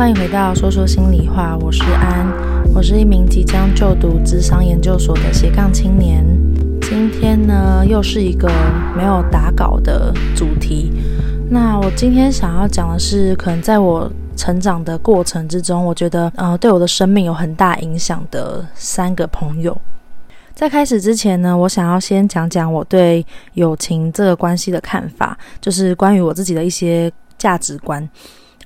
欢迎回到说说心里话，我是安，我是一名即将就读智商研究所的斜杠青年。今天呢，又是一个没有打稿的主题。那我今天想要讲的是，可能在我成长的过程之中，我觉得呃，对我的生命有很大影响的三个朋友。在开始之前呢，我想要先讲讲我对友情这个关系的看法，就是关于我自己的一些价值观。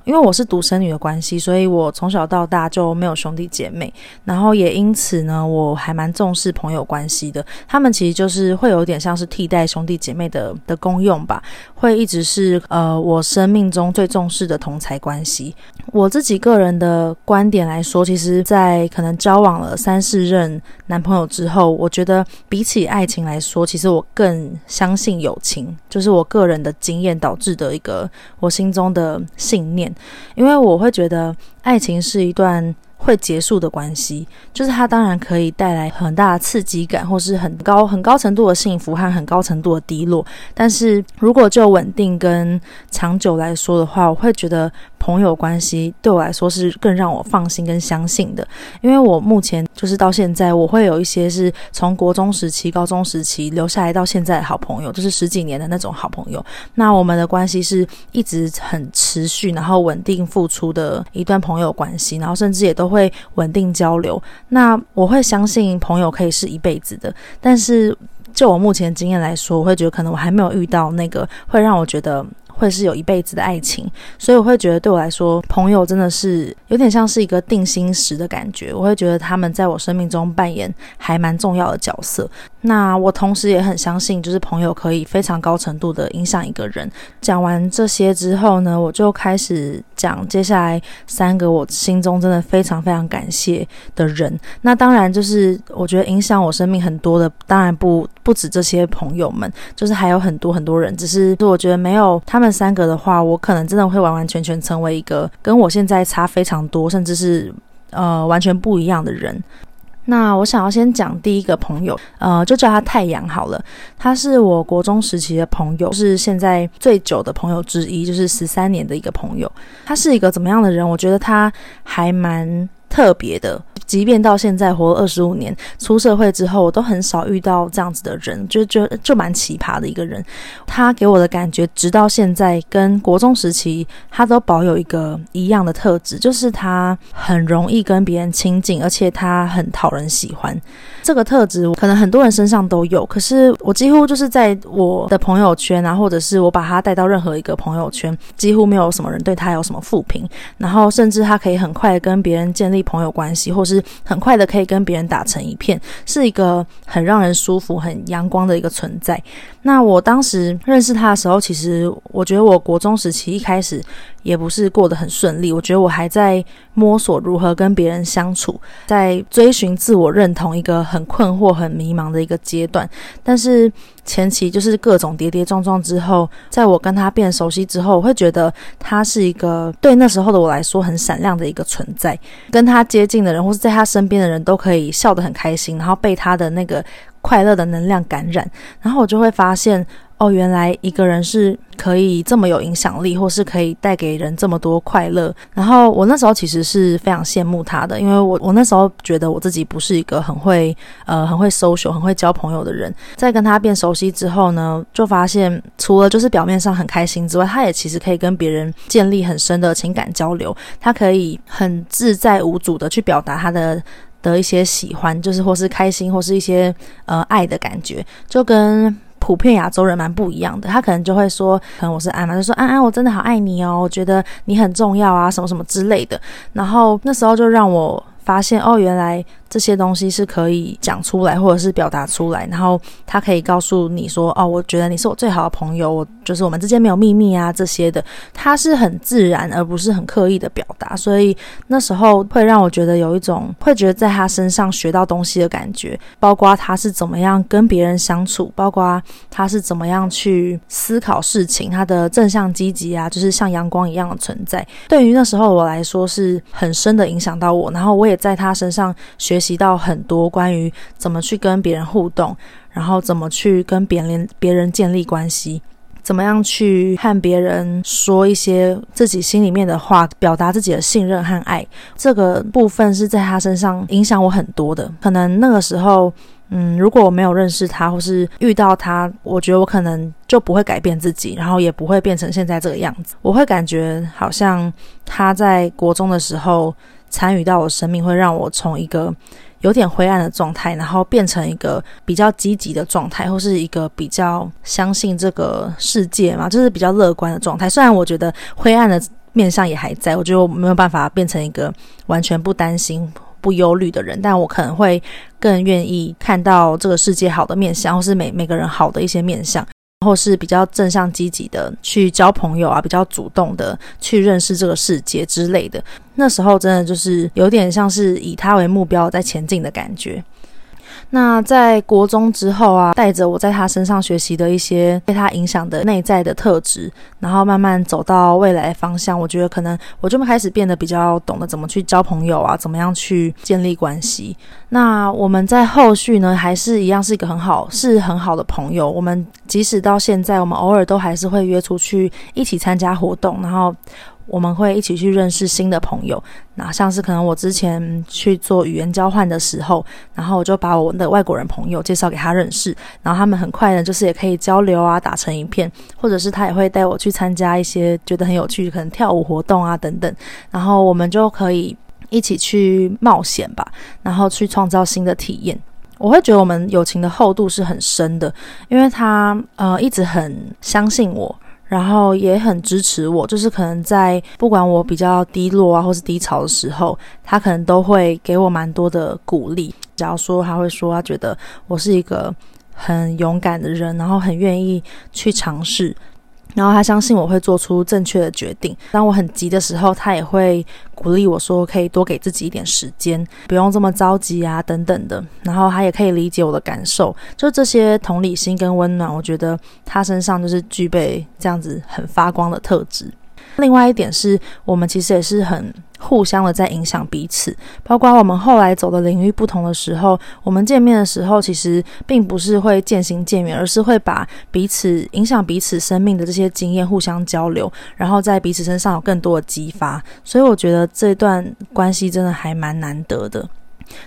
因为我是独生女的关系，所以我从小到大就没有兄弟姐妹，然后也因此呢，我还蛮重视朋友关系的。他们其实就是会有点像是替代兄弟姐妹的的功用吧，会一直是呃我生命中最重视的同侪关系。我自己个人的观点来说，其实，在可能交往了三四任男朋友之后，我觉得比起爱情来说，其实我更相信友情，就是我个人的经验导致的一个我心中的信念。因为我会觉得，爱情是一段会结束的关系，就是它当然可以带来很大的刺激感，或是很高很高程度的幸福和很高程度的低落。但是如果就稳定跟长久来说的话，我会觉得。朋友关系对我来说是更让我放心跟相信的，因为我目前就是到现在，我会有一些是从国中时期、高中时期留下来到现在的好朋友，就是十几年的那种好朋友。那我们的关系是一直很持续，然后稳定付出的一段朋友关系，然后甚至也都会稳定交流。那我会相信朋友可以是一辈子的，但是就我目前经验来说，我会觉得可能我还没有遇到那个会让我觉得。会是有一辈子的爱情，所以我会觉得对我来说，朋友真的是有点像是一个定心石的感觉。我会觉得他们在我生命中扮演还蛮重要的角色。那我同时也很相信，就是朋友可以非常高程度的影响一个人。讲完这些之后呢，我就开始讲接下来三个我心中真的非常非常感谢的人。那当然就是我觉得影响我生命很多的，当然不不止这些朋友们，就是还有很多很多人。只是我觉得没有他们 三个的话，我可能真的会完完全全成为一个跟我现在差非常多，甚至是呃完全不一样的人。那我想要先讲第一个朋友，呃，就叫他太阳好了。他是我国中时期的朋友，是现在最久的朋友之一，就是十三年的一个朋友。他是一个怎么样的人？我觉得他还蛮特别的。即便到现在活了二十五年，出社会之后，我都很少遇到这样子的人，就就就蛮奇葩的一个人。他给我的感觉，直到现在跟国中时期，他都保有一个一样的特质，就是他很容易跟别人亲近，而且他很讨人喜欢。这个特质可能很多人身上都有，可是我几乎就是在我的朋友圈啊，或者是我把他带到任何一个朋友圈，几乎没有什么人对他有什么负评，然后甚至他可以很快跟别人建立朋友关系，或是很快的可以跟别人打成一片，是一个很让人舒服、很阳光的一个存在。那我当时认识他的时候，其实我觉得我国中时期一开始也不是过得很顺利，我觉得我还在摸索如何跟别人相处，在追寻自我认同一个。很困惑、很迷茫的一个阶段，但是前期就是各种跌跌撞撞之后，在我跟他变熟悉之后，我会觉得他是一个对那时候的我来说很闪亮的一个存在。跟他接近的人，或是在他身边的人都可以笑得很开心，然后被他的那个快乐的能量感染，然后我就会发现。哦，原来一个人是可以这么有影响力，或是可以带给人这么多快乐。然后我那时候其实是非常羡慕他的，因为我我那时候觉得我自己不是一个很会呃很会 social、很会交朋友的人。在跟他变熟悉之后呢，就发现除了就是表面上很开心之外，他也其实可以跟别人建立很深的情感交流。他可以很自在无阻的去表达他的的一些喜欢，就是或是开心，或是一些呃爱的感觉，就跟。普遍亚洲人蛮不一样的，他可能就会说，可能我是安安，就说安安，我真的好爱你哦，我觉得你很重要啊，什么什么之类的。然后那时候就让我发现，哦，原来。这些东西是可以讲出来，或者是表达出来，然后他可以告诉你说：“哦，我觉得你是我最好的朋友，我就是我们之间没有秘密啊，这些的。”他是很自然，而不是很刻意的表达，所以那时候会让我觉得有一种会觉得在他身上学到东西的感觉，包括他是怎么样跟别人相处，包括他是怎么样去思考事情，他的正向积极啊，就是像阳光一样的存在。对于那时候我来说是很深的影响到我，然后我也在他身上学习。提到很多关于怎么去跟别人互动，然后怎么去跟别人别人建立关系。怎么样去和别人说一些自己心里面的话，表达自己的信任和爱。这个部分是在他身上影响我很多的。可能那个时候，嗯，如果我没有认识他，或是遇到他，我觉得我可能就不会改变自己，然后也不会变成现在这个样子。我会感觉好像他在国中的时候参与到我生命，会让我从一个有点灰暗的状态，然后变成一个比较积极的状态，或是一个比较相信这个世界嘛，就是比较乐观的状态。虽然我觉得灰暗的面相也还在，我觉得我没有办法变成一个完全不担心、不忧虑的人，但我可能会更愿意看到这个世界好的面相，或是每每个人好的一些面相。或是比较正向积极的去交朋友啊，比较主动的去认识这个世界之类的。那时候真的就是有点像是以他为目标在前进的感觉。那在国中之后啊，带着我在他身上学习的一些被他影响的内在的特质，然后慢慢走到未来方向。我觉得可能我就开始变得比较懂得怎么去交朋友啊，怎么样去建立关系。那我们在后续呢，还是一样是一个很好，是很好的朋友。我们即使到现在，我们偶尔都还是会约出去一起参加活动，然后。我们会一起去认识新的朋友，那像是可能我之前去做语言交换的时候，然后我就把我的外国人朋友介绍给他认识，然后他们很快呢，就是也可以交流啊，打成一片，或者是他也会带我去参加一些觉得很有趣，可能跳舞活动啊等等，然后我们就可以一起去冒险吧，然后去创造新的体验。我会觉得我们友情的厚度是很深的，因为他呃一直很相信我。然后也很支持我，就是可能在不管我比较低落啊，或是低潮的时候，他可能都会给我蛮多的鼓励。假如说他会说，他觉得我是一个很勇敢的人，然后很愿意去尝试。然后他相信我会做出正确的决定。当我很急的时候，他也会鼓励我说，可以多给自己一点时间，不用这么着急啊，等等的。然后他也可以理解我的感受，就这些同理心跟温暖，我觉得他身上就是具备这样子很发光的特质。另外一点是我们其实也是很互相的在影响彼此，包括我们后来走的领域不同的时候，我们见面的时候其实并不是会渐行渐远，而是会把彼此影响彼此生命的这些经验互相交流，然后在彼此身上有更多的激发。所以我觉得这段关系真的还蛮难得的。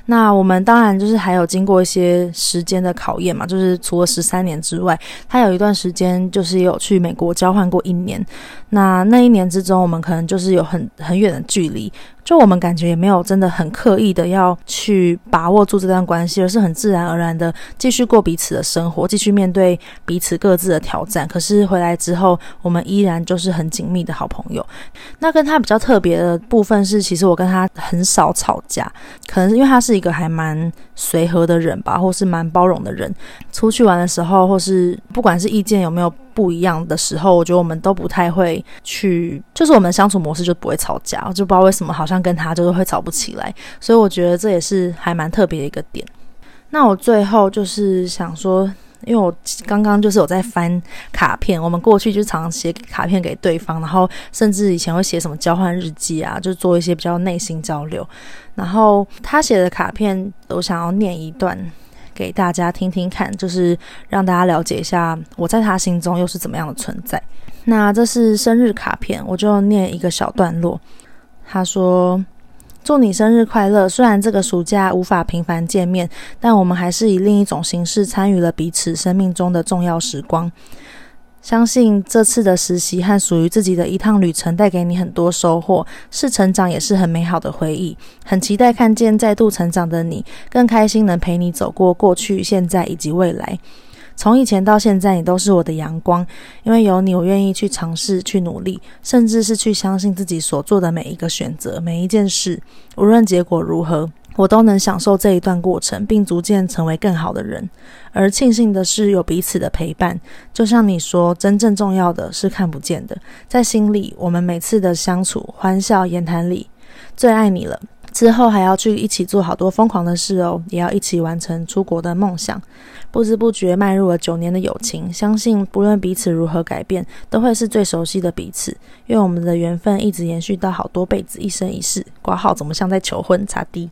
那我们当然就是还有经过一些时间的考验嘛，就是除了十三年之外，他有一段时间就是也有去美国交换过一年。那那一年之中，我们可能就是有很很远的距离。就我们感觉也没有真的很刻意的要去把握住这段关系，而是很自然而然的继续过彼此的生活，继续面对彼此各自的挑战。可是回来之后，我们依然就是很紧密的好朋友。那跟他比较特别的部分是，其实我跟他很少吵架，可能是因为他他是一个还蛮随和的人吧，或是蛮包容的人。出去玩的时候，或是不管是意见有没有不一样的时候，我觉得我们都不太会去，就是我们的相处模式就不会吵架，我就不知道为什么好像跟他就是会吵不起来，所以我觉得这也是还蛮特别的一个点。那我最后就是想说，因为我刚刚就是有在翻卡片，我们过去就常常写卡片给对方，然后甚至以前会写什么交换日记啊，就做一些比较内心交流。然后他写的卡片，我想要念一段。给大家听听看，就是让大家了解一下我在他心中又是怎么样的存在。那这是生日卡片，我就念一个小段落。他说：“祝你生日快乐！虽然这个暑假无法频繁见面，但我们还是以另一种形式参与了彼此生命中的重要时光。”相信这次的实习和属于自己的一趟旅程带给你很多收获，是成长，也是很美好的回忆。很期待看见再度成长的你，更开心能陪你走过过去、现在以及未来。从以前到现在，你都是我的阳光，因为有你，我愿意去尝试、去努力，甚至是去相信自己所做的每一个选择、每一件事，无论结果如何。我都能享受这一段过程，并逐渐成为更好的人。而庆幸的是，有彼此的陪伴。就像你说，真正重要的是看不见的，在心里。我们每次的相处、欢笑、言谈里，最爱你了。之后还要去一起做好多疯狂的事哦，也要一起完成出国的梦想。不知不觉迈入了九年的友情，相信不论彼此如何改变，都会是最熟悉的彼此。愿我们的缘分一直延续到好多辈子，一生一世。挂号怎么像在求婚？擦地。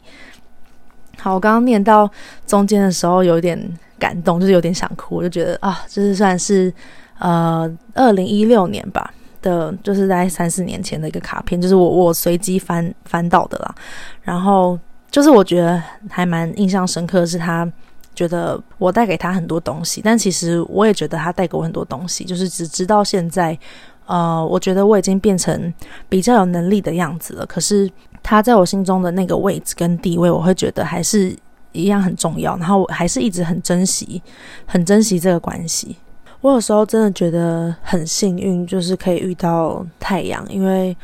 好，我刚刚念到中间的时候有点感动，就是有点想哭，我就觉得啊，这是算是呃二零一六年吧的，就是在三四年前的一个卡片，就是我我随机翻翻到的啦。然后就是我觉得还蛮印象深刻是他。觉得我带给他很多东西，但其实我也觉得他带给我很多东西。就是只直到现在，呃，我觉得我已经变成比较有能力的样子了。可是他在我心中的那个位置跟地位，我会觉得还是一样很重要。然后我还是一直很珍惜，很珍惜这个关系。我有时候真的觉得很幸运，就是可以遇到太阳，因为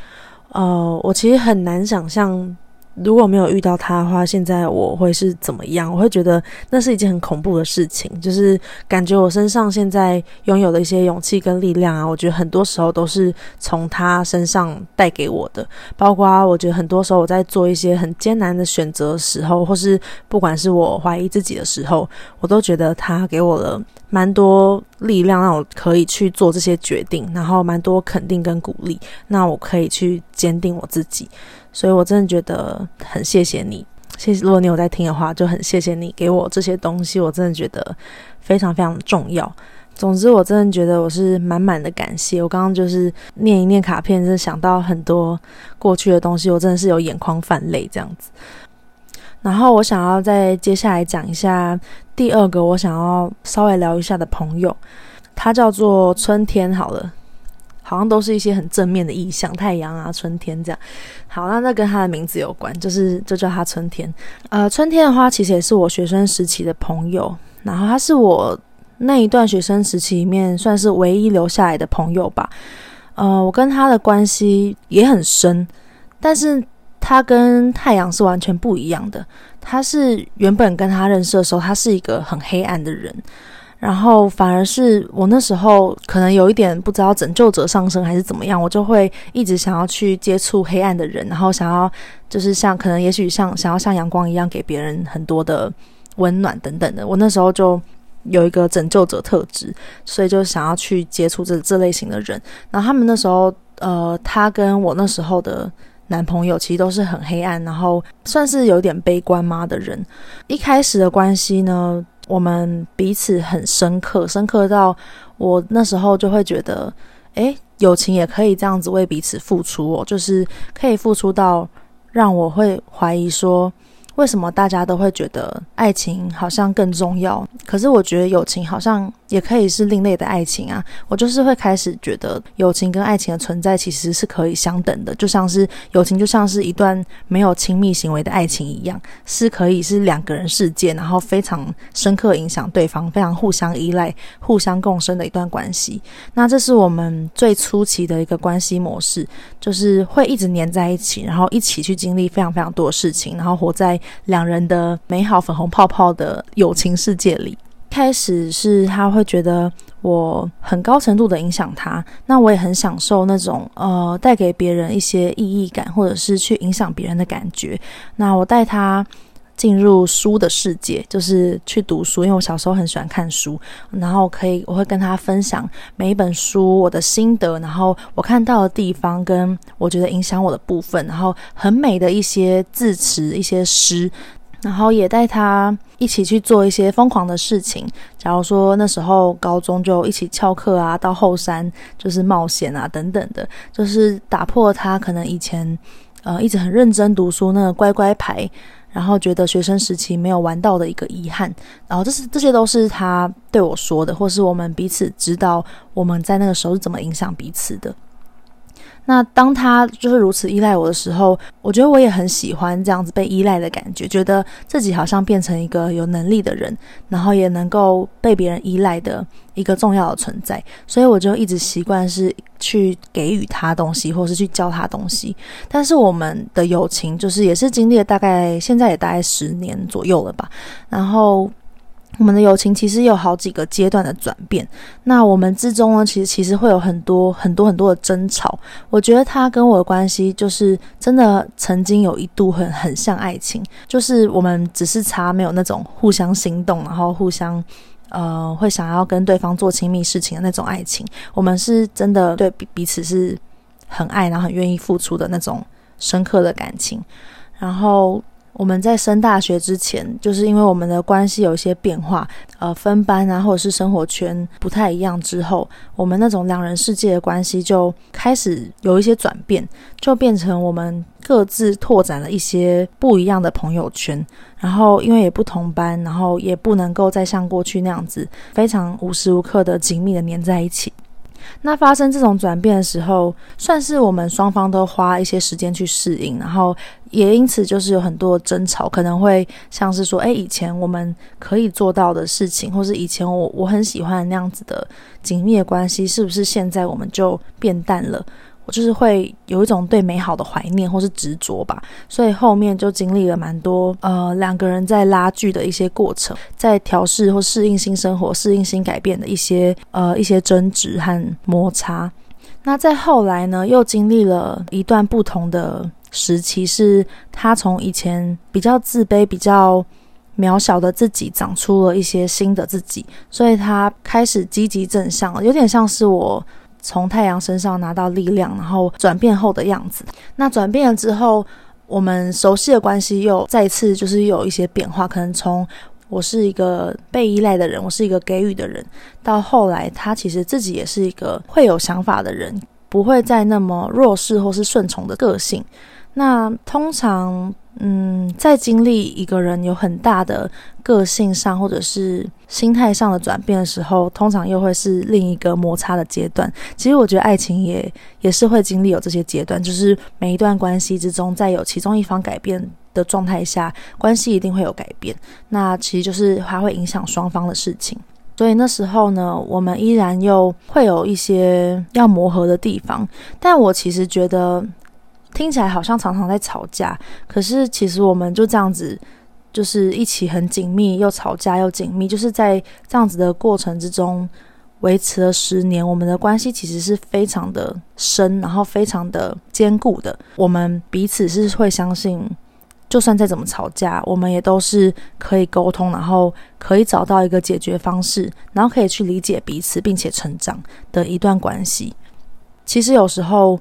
呃，我其实很难想象。如果没有遇到他的话，现在我会是怎么样？我会觉得那是一件很恐怖的事情，就是感觉我身上现在拥有的一些勇气跟力量啊，我觉得很多时候都是从他身上带给我的。包括我觉得很多时候我在做一些很艰难的选择时候，或是不管是我怀疑自己的时候，我都觉得他给我了蛮多力量，让我可以去做这些决定，然后蛮多肯定跟鼓励，那我可以去坚定我自己。所以，我真的觉得很谢谢你，谢谢。如果你有在听的话，就很谢谢你给我这些东西，我真的觉得非常非常重要。总之，我真的觉得我是满满的感谢。我刚刚就是念一念卡片，真的想到很多过去的东西，我真的是有眼眶泛泪这样子。然后，我想要再接下来讲一下第二个我想要稍微聊一下的朋友，他叫做春天。好了。好像都是一些很正面的意象，太阳啊，春天这样。好，那那跟他的名字有关，就是就叫他春天。呃，春天的话，其实也是我学生时期的朋友，然后他是我那一段学生时期里面算是唯一留下来的朋友吧。呃，我跟他的关系也很深，但是他跟太阳是完全不一样的。他是原本跟他认识的时候，他是一个很黑暗的人。然后反而是我那时候可能有一点不知道拯救者上升还是怎么样，我就会一直想要去接触黑暗的人，然后想要就是像可能也许像想要像阳光一样给别人很多的温暖等等的。我那时候就有一个拯救者特质，所以就想要去接触这这类型的人。然后他们那时候，呃，他跟我那时候的男朋友其实都是很黑暗，然后算是有点悲观吗的人。一开始的关系呢，我们彼此很深刻，深刻到我那时候就会觉得，诶，友情也可以这样子为彼此付出哦，就是可以付出到让我会怀疑说。为什么大家都会觉得爱情好像更重要？可是我觉得友情好像也可以是另类的爱情啊！我就是会开始觉得友情跟爱情的存在其实是可以相等的，就像是友情就像是一段没有亲密行为的爱情一样，是可以是两个人世界，然后非常深刻影响对方，非常互相依赖、互相共生的一段关系。那这是我们最初期的一个关系模式，就是会一直黏在一起，然后一起去经历非常非常多的事情，然后活在。两人的美好粉红泡泡的友情世界里，开始是他会觉得我很高程度的影响他，那我也很享受那种呃带给别人一些意义感，或者是去影响别人的感觉。那我带他进入书的世界，就是去读书，因为我小时候很喜欢看书，然后可以我会跟他分享每一本书我的心得，然后我看到的地方跟我觉得影响我的部分，然后很美的一些字词、一些诗，然后也带他一起去做一些疯狂的事情。假如说那时候高中就一起翘课啊，到后山就是冒险啊等等的，就是打破他可能以前呃一直很认真读书那个乖乖牌。然后觉得学生时期没有玩到的一个遗憾，然后这是这些都是他对我说的，或是我们彼此知道我们在那个时候是怎么影响彼此的。那当他就是如此依赖我的时候，我觉得我也很喜欢这样子被依赖的感觉，觉得自己好像变成一个有能力的人，然后也能够被别人依赖的一个重要的存在。所以我就一直习惯是去给予他东西，或是去教他东西。但是我们的友情就是也是经历了大概现在也大概十年左右了吧，然后。我们的友情其实有好几个阶段的转变，那我们之中呢，其实其实会有很多很多很多的争吵。我觉得他跟我的关系，就是真的曾经有一度很很像爱情，就是我们只是差没有那种互相心动，然后互相呃会想要跟对方做亲密事情的那种爱情。我们是真的对彼彼此是很爱，然后很愿意付出的那种深刻的感情。然后。我们在升大学之前，就是因为我们的关系有一些变化，呃，分班啊，或者是生活圈不太一样之后，我们那种两人世界的关系就开始有一些转变，就变成我们各自拓展了一些不一样的朋友圈。然后因为也不同班，然后也不能够再像过去那样子非常无时无刻的紧密的黏在一起。那发生这种转变的时候，算是我们双方都花一些时间去适应，然后也因此就是有很多争吵，可能会像是说，哎，以前我们可以做到的事情，或是以前我我很喜欢那样子的紧密的关系，是不是现在我们就变淡了？我就是会有一种对美好的怀念或是执着吧，所以后面就经历了蛮多呃两个人在拉锯的一些过程，在调试或适应新生活、适应新改变的一些呃一些争执和摩擦。那在后来呢，又经历了一段不同的时期，是他从以前比较自卑、比较渺小的自己，长出了一些新的自己，所以他开始积极正向了，有点像是我。从太阳身上拿到力量，然后转变后的样子。那转变了之后，我们熟悉的关系又再次就是有一些变化。可能从我是一个被依赖的人，我是一个给予的人，到后来他其实自己也是一个会有想法的人，不会再那么弱势或是顺从的个性。那通常，嗯，在经历一个人有很大的个性上或者是心态上的转变的时候，通常又会是另一个摩擦的阶段。其实我觉得爱情也也是会经历有这些阶段，就是每一段关系之中，在有其中一方改变的状态下，关系一定会有改变。那其实就是它会影响双方的事情。所以那时候呢，我们依然又会有一些要磨合的地方。但我其实觉得。听起来好像常常在吵架，可是其实我们就这样子，就是一起很紧密，又吵架又紧密，就是在这样子的过程之中维持了十年。我们的关系其实是非常的深，然后非常的坚固的。我们彼此是会相信，就算再怎么吵架，我们也都是可以沟通，然后可以找到一个解决方式，然后可以去理解彼此，并且成长的一段关系。其实有时候。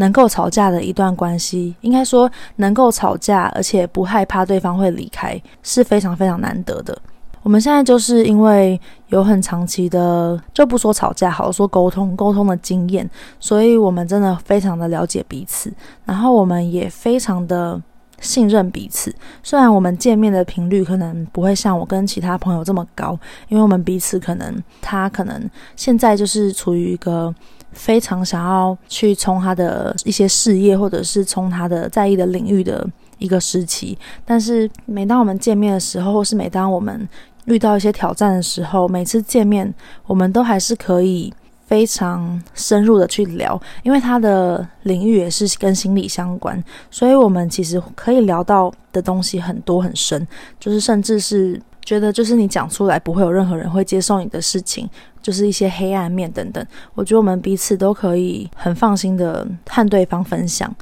能够吵架的一段关系，应该说能够吵架，而且不害怕对方会离开，是非常非常难得的。我们现在就是因为有很长期的，就不说吵架，好说沟通，沟通的经验，所以我们真的非常的了解彼此，然后我们也非常的信任彼此。虽然我们见面的频率可能不会像我跟其他朋友这么高，因为我们彼此可能他可能现在就是处于一个。非常想要去冲他的一些事业，或者是冲他的在意的领域的一个时期。但是每当我们见面的时候，或是每当我们遇到一些挑战的时候，每次见面我们都还是可以非常深入的去聊，因为他的领域也是跟心理相关，所以我们其实可以聊到的东西很多很深，就是甚至是。觉得就是你讲出来不会有任何人会接受你的事情，就是一些黑暗面等等。我觉得我们彼此都可以很放心的和对方分享。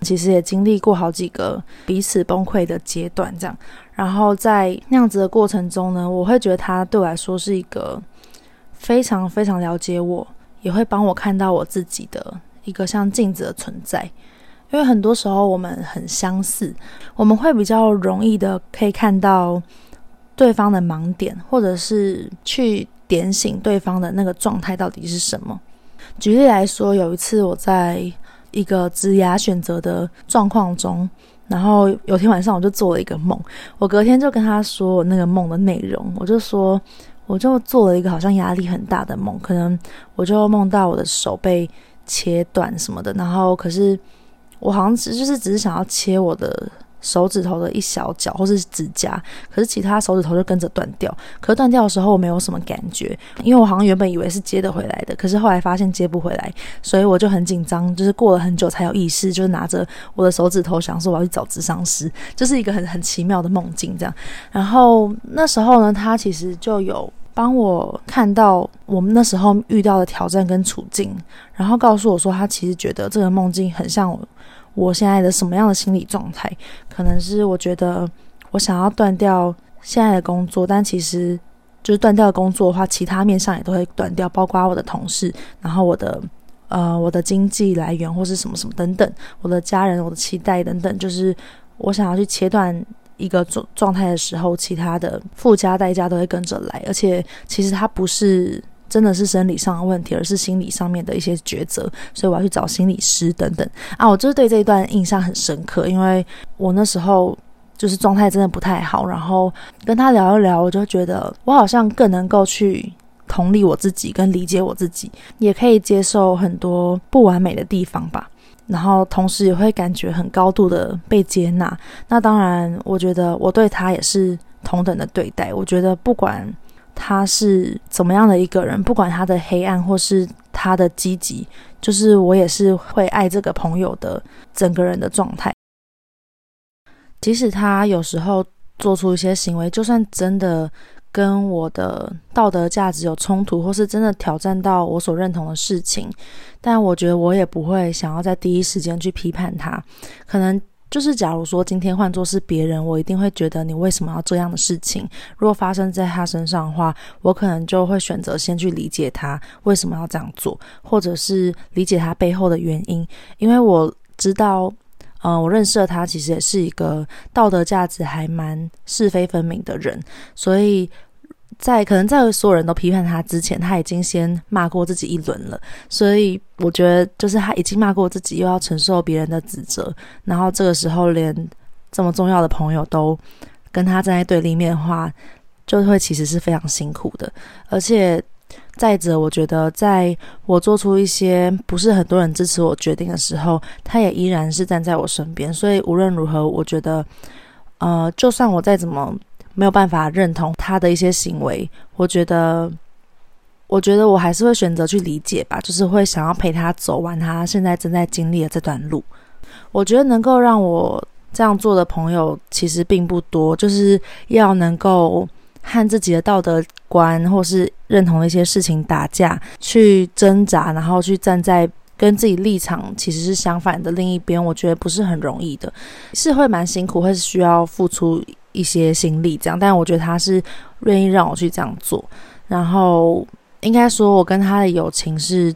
其实也经历过好几个彼此崩溃的阶段，这样。然后在那样子的过程中呢，我会觉得他对我来说是一个非常非常了解我，也会帮我看到我自己的一个像镜子的存在。因为很多时候我们很相似，我们会比较容易的可以看到。对方的盲点，或者是去点醒对方的那个状态到底是什么？举例来说，有一次我在一个职涯选择的状况中，然后有天晚上我就做了一个梦，我隔天就跟他说我那个梦的内容，我就说我就做了一个好像压力很大的梦，可能我就梦到我的手被切断什么的，然后可是我好像只就是只是想要切我的。手指头的一小角，或是指甲，可是其他手指头就跟着断掉。可断掉的时候，我没有什么感觉，因为我好像原本以为是接得回来的，可是后来发现接不回来，所以我就很紧张，就是过了很久才有意识，就是拿着我的手指头想说我要去找智商师，就是一个很很奇妙的梦境这样。然后那时候呢，他其实就有帮我看到我们那时候遇到的挑战跟处境，然后告诉我说，他其实觉得这个梦境很像我。我现在的什么样的心理状态？可能是我觉得我想要断掉现在的工作，但其实就是断掉工作的话，其他面上也都会断掉，包括我的同事，然后我的呃我的经济来源或是什么什么等等，我的家人、我的期待等等，就是我想要去切断一个状状态的时候，其他的附加代价都会跟着来，而且其实它不是真的是生理上的问题，而是心理上面的一些抉择，所以我要去找心理师等等啊。我就是对这一段印象很深刻，因为我那时候就是状态真的不太好，然后跟他聊一聊，我就觉得我好像更能够去同理我自己，跟理解我自己，也可以接受很多不完美的地方吧。然后同时也会感觉很高度的被接纳。那当然，我觉得我对他也是同等的对待。我觉得不管他是怎么样的一个人，不管他的黑暗或是他的积极，就是我也是会爱这个朋友的整个人的状态。即使他有时候做出一些行为，就算真的。跟我的道德价值有冲突，或是真的挑战到我所认同的事情，但我觉得我也不会想要在第一时间去批判他。可能就是，假如说今天换作是别人，我一定会觉得你为什么要这样的事情。如果发生在他身上的话，我可能就会选择先去理解他为什么要这样做，或者是理解他背后的原因，因为我知道。嗯，我认识的他其实也是一个道德价值还蛮是非分明的人，所以在可能在所有人都批判他之前，他已经先骂过自己一轮了。所以我觉得，就是他已经骂过自己，又要承受别人的指责，然后这个时候连这么重要的朋友都跟他站在对立面的话，就会其实是非常辛苦的，而且。再者，我觉得在我做出一些不是很多人支持我决定的时候，他也依然是站在我身边。所以无论如何，我觉得，呃，就算我再怎么没有办法认同他的一些行为，我觉得，我觉得我还是会选择去理解吧，就是会想要陪他走完他现在正在经历的这段路。我觉得能够让我这样做的朋友其实并不多，就是要能够。和自己的道德观或是认同的一些事情打架，去挣扎，然后去站在跟自己立场其实是相反的另一边，我觉得不是很容易的，是会蛮辛苦，会是需要付出一些心力这样。但我觉得他是愿意让我去这样做，然后应该说，我跟他的友情是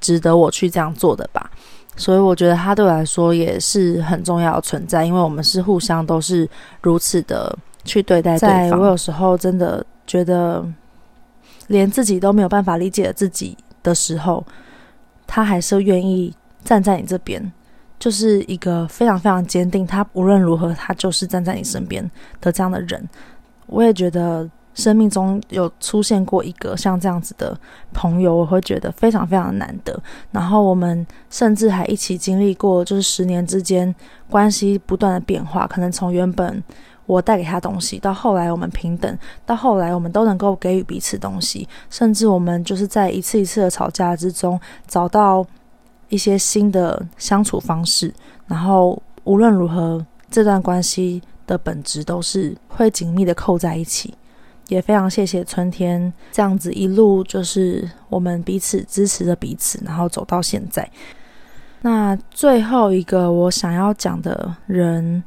值得我去这样做的吧。所以我觉得他对我来说也是很重要的存在，因为我们是互相都是如此的。去对待对方。我有时候真的觉得，连自己都没有办法理解自己的时候，他还是愿意站在你这边，就是一个非常非常坚定。他无论如何，他就是站在你身边的这样的人。我也觉得生命中有出现过一个像这样子的朋友，我会觉得非常非常难得。然后我们甚至还一起经历过，就是十年之间关系不断的变化，可能从原本。我带给他东西，到后来我们平等，到后来我们都能够给予彼此东西，甚至我们就是在一次一次的吵架之中找到一些新的相处方式。然后无论如何，这段关系的本质都是会紧密的扣在一起。也非常谢谢春天这样子一路就是我们彼此支持着彼此，然后走到现在。那最后一个我想要讲的人。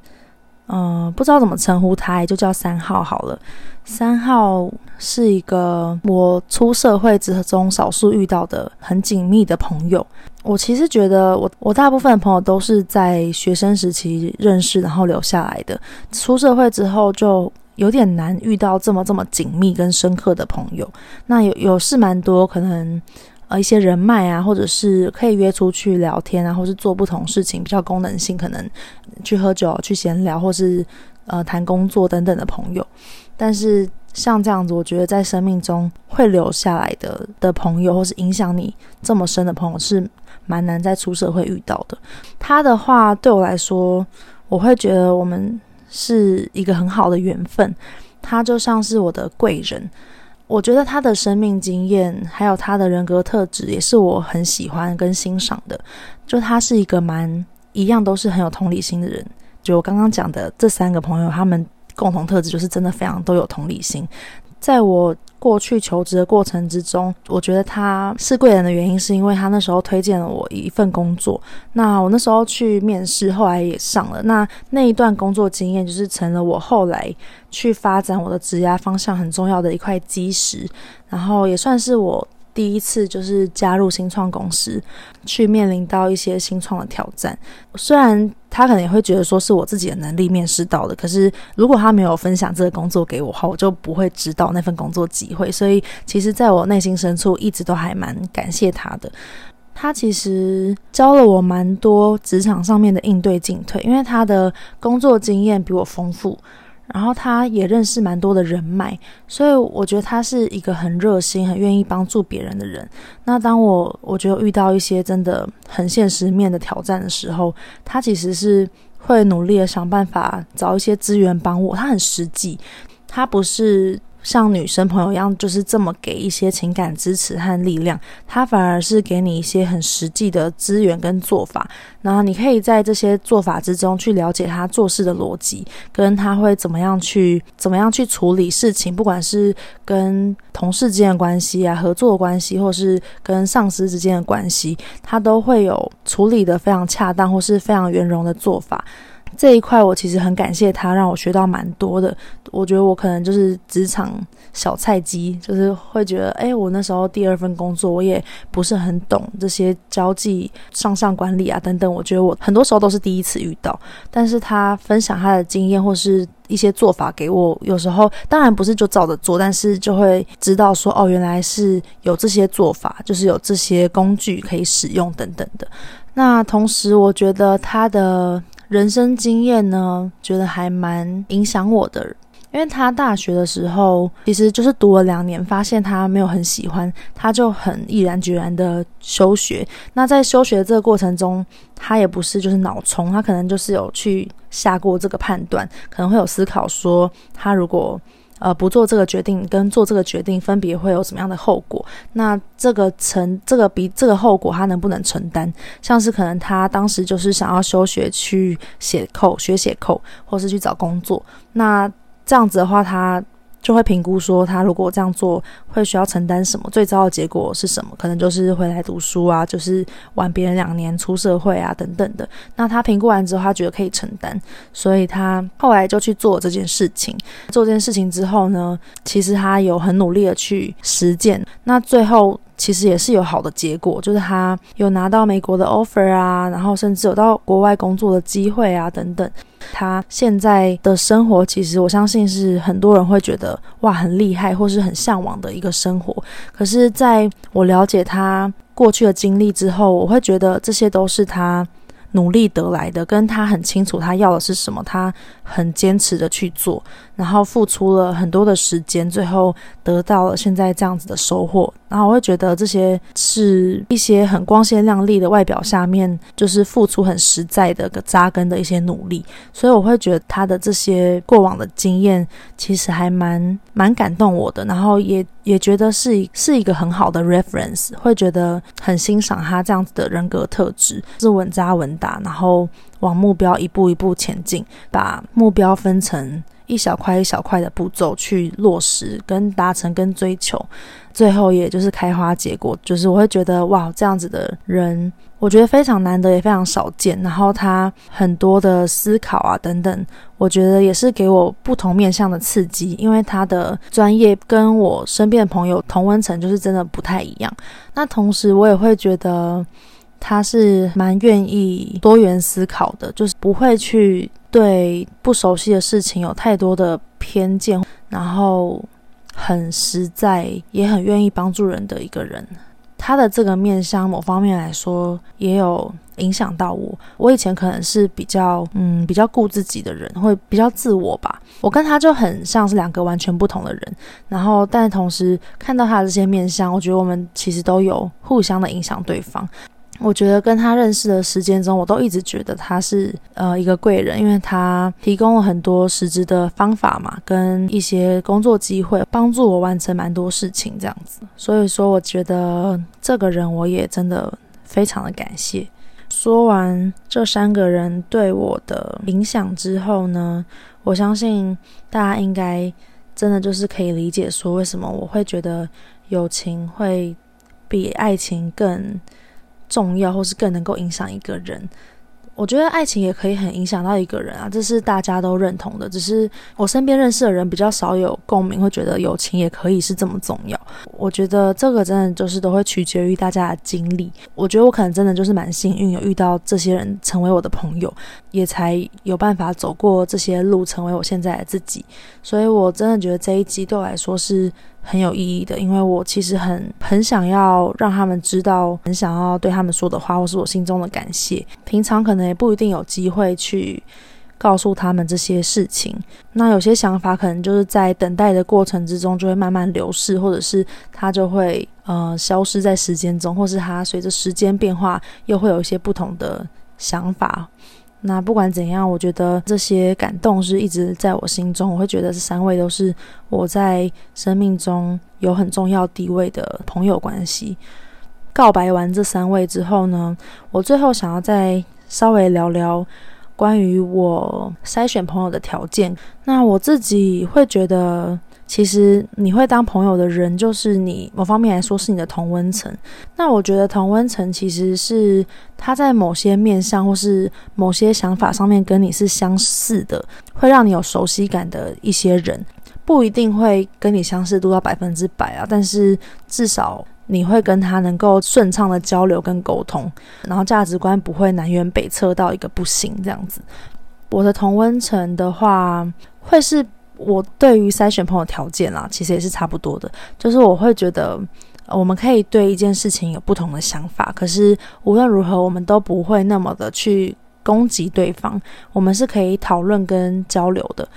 嗯、不知道怎么称呼他，就叫三号好了。三号是一个我出社会之中少数遇到的很紧密的朋友。我其实觉得我，我大部分的朋友都是在学生时期认识，然后留下来的。出社会之后，就有点难遇到这么这么紧密跟深刻的朋友。那有有是蛮多可能。呃，一些人脉啊，或者是可以约出去聊天啊，或是做不同事情，比较功能性，可能去喝酒、去闲聊，或是呃谈工作等等的朋友。但是像这样子，我觉得在生命中会留下来的的朋友，或是影响你这么深的朋友，是蛮难在出社会遇到的。他的话对我来说，我会觉得我们是一个很好的缘分，他就像是我的贵人。我觉得他的生命经验，还有他的人格特质，也是我很喜欢跟欣赏的。就他是一个蛮一样，都是很有同理心的人。就我刚刚讲的这三个朋友，他们共同特质就是真的非常都有同理心。在我过去求职的过程之中，我觉得他是贵人的原因，是因为他那时候推荐了我一份工作。那我那时候去面试，后来也上了。那那一段工作经验，就是成了我后来去发展我的职业方向很重要的一块基石。然后也算是我第一次就是加入新创公司，去面临到一些新创的挑战。虽然他可能也会觉得说是我自己的能力面试到的，可是如果他没有分享这个工作给我话，我就不会知道那份工作机会。所以，其实在我内心深处一直都还蛮感谢他的。他其实教了我蛮多职场上面的应对进退，因为他的工作经验比我丰富。然后他也认识蛮多的人脉，所以我觉得他是一个很热心、很愿意帮助别人的人。那当我我觉得遇到一些真的很现实面的挑战的时候，他其实是会努力的想办法找一些资源帮我。他很实际，他不是。像女生朋友一样，就是这么给一些情感支持和力量，他反而是给你一些很实际的资源跟做法，然后你可以在这些做法之中去了解他做事的逻辑，跟他会怎么样去怎么样去处理事情，不管是跟同事之间的关系啊、合作关系，或是跟上司之间的关系，他都会有处理得非常恰当或是非常圆融的做法。这一块我其实很感谢他，让我学到蛮多的。我觉得我可能就是职场小菜鸡，就是会觉得，哎，我那时候第二份工作，我也不是很懂这些交际、上上管理啊等等。我觉得我很多时候都是第一次遇到，但是他分享他的经验或是一些做法给我，有时候当然不是就照着做，但是就会知道说，哦，原来是有这些做法，就是有这些工具可以使用等等的。那同时，我觉得他的。人生经验呢，觉得还蛮影响我的，因为他大学的时候其实就是读了两年，发现他没有很喜欢，他就很毅然决然的休学。那在休学的这个过程中，他也不是就是脑冲，他可能就是有去下过这个判断，可能会有思考说，他如果。呃，不做这个决定跟做这个决定分别会有什么样的后果？那这个承这个比这个后果他能不能承担？像是可能他当时就是想要休学去写扣学写扣，或是去找工作。那这样子的话，他。就会评估说，他如果这样做会需要承担什么，最糟的结果是什么？可能就是回来读书啊，就是晚别人两年出社会啊，等等的。那他评估完之后，他觉得可以承担，所以他后来就去做这件事情。做这件事情之后呢，其实他有很努力的去实践。那最后。其实也是有好的结果，就是他有拿到美国的 offer 啊，然后甚至有到国外工作的机会啊，等等。他现在的生活，其实我相信是很多人会觉得哇，很厉害，或是很向往的一个生活。可是，在我了解他过去的经历之后，我会觉得这些都是他。努力得来的，跟他很清楚他要的是什么，他很坚持的去做，然后付出了很多的时间，最后得到了现在这样子的收获。然后我会觉得这些是一些很光鲜亮丽的外表下面，就是付出很实在的扎根的一些努力。所以我会觉得他的这些过往的经验，其实还蛮蛮感动我的，然后也。也觉得是是一个很好的 reference，会觉得很欣赏他这样子的人格特质，是稳扎稳打，然后往目标一步一步前进，把目标分成一小块一小块的步骤去落实跟达成跟追求，最后也就是开花结果，就是我会觉得哇，这样子的人。我觉得非常难得，也非常少见。然后他很多的思考啊，等等，我觉得也是给我不同面向的刺激。因为他的专业跟我身边的朋友同温层就是真的不太一样。那同时，我也会觉得他是蛮愿意多元思考的，就是不会去对不熟悉的事情有太多的偏见，然后很实在，也很愿意帮助人的一个人。他的这个面相，某方面来说也有影响到我。我以前可能是比较嗯比较顾自己的人，会比较自我吧。我跟他就很像是两个完全不同的人。然后，但同时看到他的这些面相，我觉得我们其实都有互相的影响对方。我觉得跟他认识的时间中，我都一直觉得他是呃一个贵人，因为他提供了很多实质的方法嘛，跟一些工作机会，帮助我完成蛮多事情这样子。所以说，我觉得这个人我也真的非常的感谢。说完这三个人对我的影响之后呢，我相信大家应该真的就是可以理解说，为什么我会觉得友情会比爱情更重要，或是更能够影响一个人。我觉得爱情也可以很影响到一个人啊，这是大家都认同的。只是我身边认识的人比较少有共鸣，会觉得友情也可以是这么重要。我觉得这个真的就是都会取决于大家的经历。我觉得我可能真的就是蛮幸运，有遇到这些人成为我的朋友，也才有办法走过这些路，成为我现在的自己。所以我真的觉得这一集对我来说是很有意义的，因为我其实很很想要让他们知道，很想要对他们说的话，或是我心中的感谢。平常可能也不一定有机会去告诉他们这些事情。那有些想法可能就是在等待的过程之中就会慢慢流逝，或者是它就会呃消失在时间中，或是它随着时间变化又会有一些不同的想法。那不管怎样，我觉得这些感动是一直在我心中。我会觉得这三位都是我在生命中有很重要地位的朋友关系。告白完这三位之后呢，我最后想要再稍微聊聊关于我筛选朋友的条件。那我自己会觉得。其实你会当朋友的人，就是你某方面来说是你的同温层。那我觉得同温层其实是他在某些面向或是某些想法上面跟你是相似的，会让你有熟悉感的一些人，不一定会跟你相似度到百分之百啊，但是至少你会跟他能够顺畅的交流跟沟通，然后价值观不会南辕北辙到一个不行这样子。我的同温层的话，会是。我对于筛选朋友条件啦，其实也是差不多的，就是我会觉得，我们可以对一件事情有不同的想法，可是无论如何，我们都不会那么的去攻击对方，我们是可以讨论跟交流的。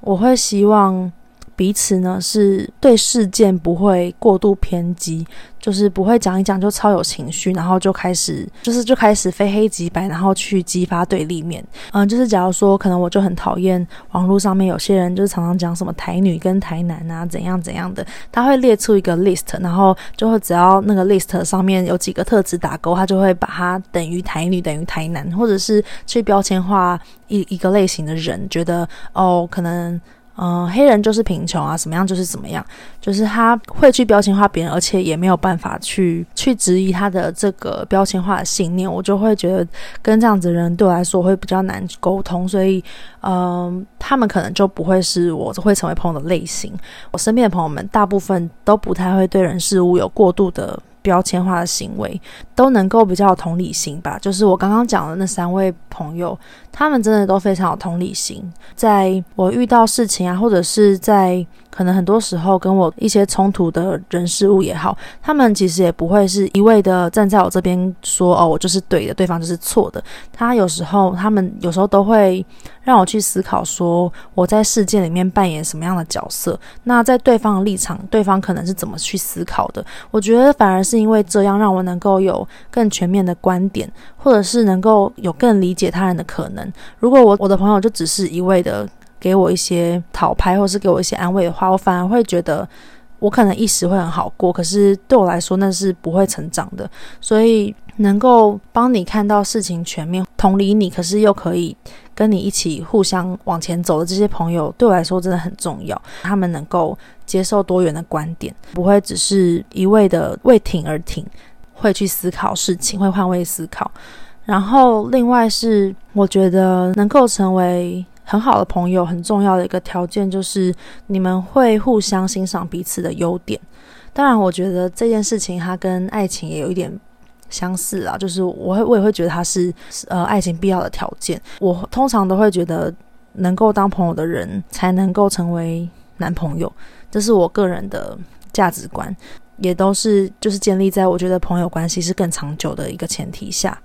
我会希望。彼此呢是对事件不会过度偏激，就是不会讲一讲就超有情绪，然后就开始就是就开始非黑即白，然后去激发对立面。嗯，就是假如说可能我就很讨厌网络上面有些人就是常常讲什么台女跟台男啊怎样怎样的，他会列出一个 list，然后就会只要那个 list 上面有几个特质打勾，他就会把它等于台女等于台男，或者是去标签化一一个类型的人，觉得哦可能。嗯、黑人就是贫穷啊，怎么样就是怎么样，就是他会去标签化别人，而且也没有办法去去质疑他的这个标签化的信念，我就会觉得跟这样子的人对我来说会比较难沟通，所以，嗯、他们可能就不会是我会成为朋友的类型。我身边的朋友们大部分都不太会对人事物有过度的。标签化的行为都能够比较有同理心吧，就是我刚刚讲的那三位朋友，他们真的都非常有同理心。在我遇到事情啊，或者是在可能很多时候跟我一些冲突的人事物也好，他们其实也不会是一味的站在我这边说哦，我就是对的，对方就是错的。他有时候，他们有时候都会让我去思考，说我在事件里面扮演什么样的角色。那在对方的立场，对方可能是怎么去思考的？我觉得反而是因为这样，让我能够有更全面的观点，或者是能够有更理解他人的可能。如果我我的朋友就只是一味的给我一些讨拍，或是给我一些安慰的话，我反而会觉得我可能一时会很好过，可是对我来说那是不会成长的。所以能够帮你看到事情全面，同理你，可是又可以跟你一起互相往前走的这些朋友，对我来说真的很重要。他们能够接受多元的观点，不会只是一味的为挺而挺，会去思考事情，会换位思考。然后另外是，我觉得能够成为很好的朋友，很重要的一个条件就是你们会互相欣赏彼此的优点。当然，我觉得这件事情它跟爱情也有一点相似啊，就是我会我也会觉得它是呃爱情必要的条件。我通常都会觉得能够当朋友的人才能够成为男朋友，这是我个人的价值观，也都是就是建立在我觉得朋友关系是更长久的一个前提下。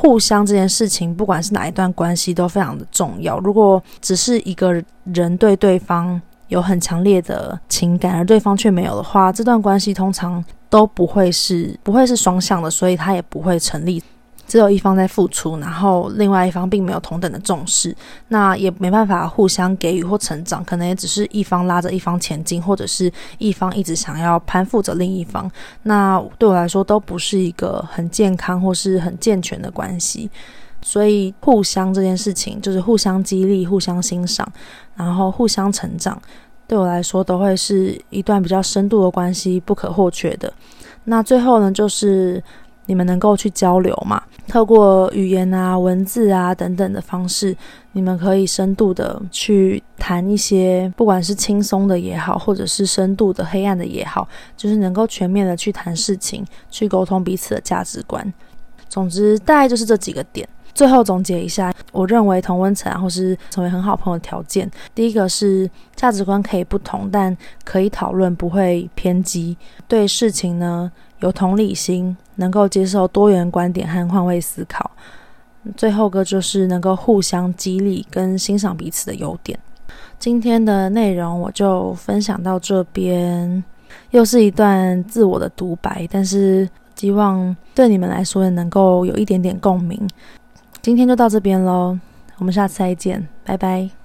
互相这件事情，不管是哪一段关系，都非常的重要。如果只是一个人对对方有很强烈的情感，而对方却没有的话，这段关系通常都不会是不会是双向的，所以它也不会成立。只有一方在付出，然后另外一方并没有同等的重视，那也没办法互相给予或成长，可能也只是一方拉着一方前进，或者是一方一直想要攀附着另一方。那对我来说都不是一个很健康或是很健全的关系。所以互相这件事情，就是互相激励、互相欣赏，然后互相成长，对我来说都会是一段比较深度的关系不可或缺的。那最后呢，就是。你们能够去交流嘛。透过语言啊、文字啊等等的方式，你们可以深度的去谈一些，不管是轻松的也好，或者是深度的黑暗的也好，就是能够全面的去谈事情，去沟通彼此的价值观。总之，大概就是这几个点。最后总结一下，我认为同温层，或是成为很好朋友的条件，第一个是价值观可以不同，但可以讨论，不会偏激。对事情呢，有同理心，能够接受多元观点和换位思考。最后个就是能够互相激励跟欣赏彼此的优点。今天的内容我就分享到这边，又是一段自我的独白，但是希望对你们来说也能够有一点点共鸣。今天就到这边喽，我们下次再见，拜拜。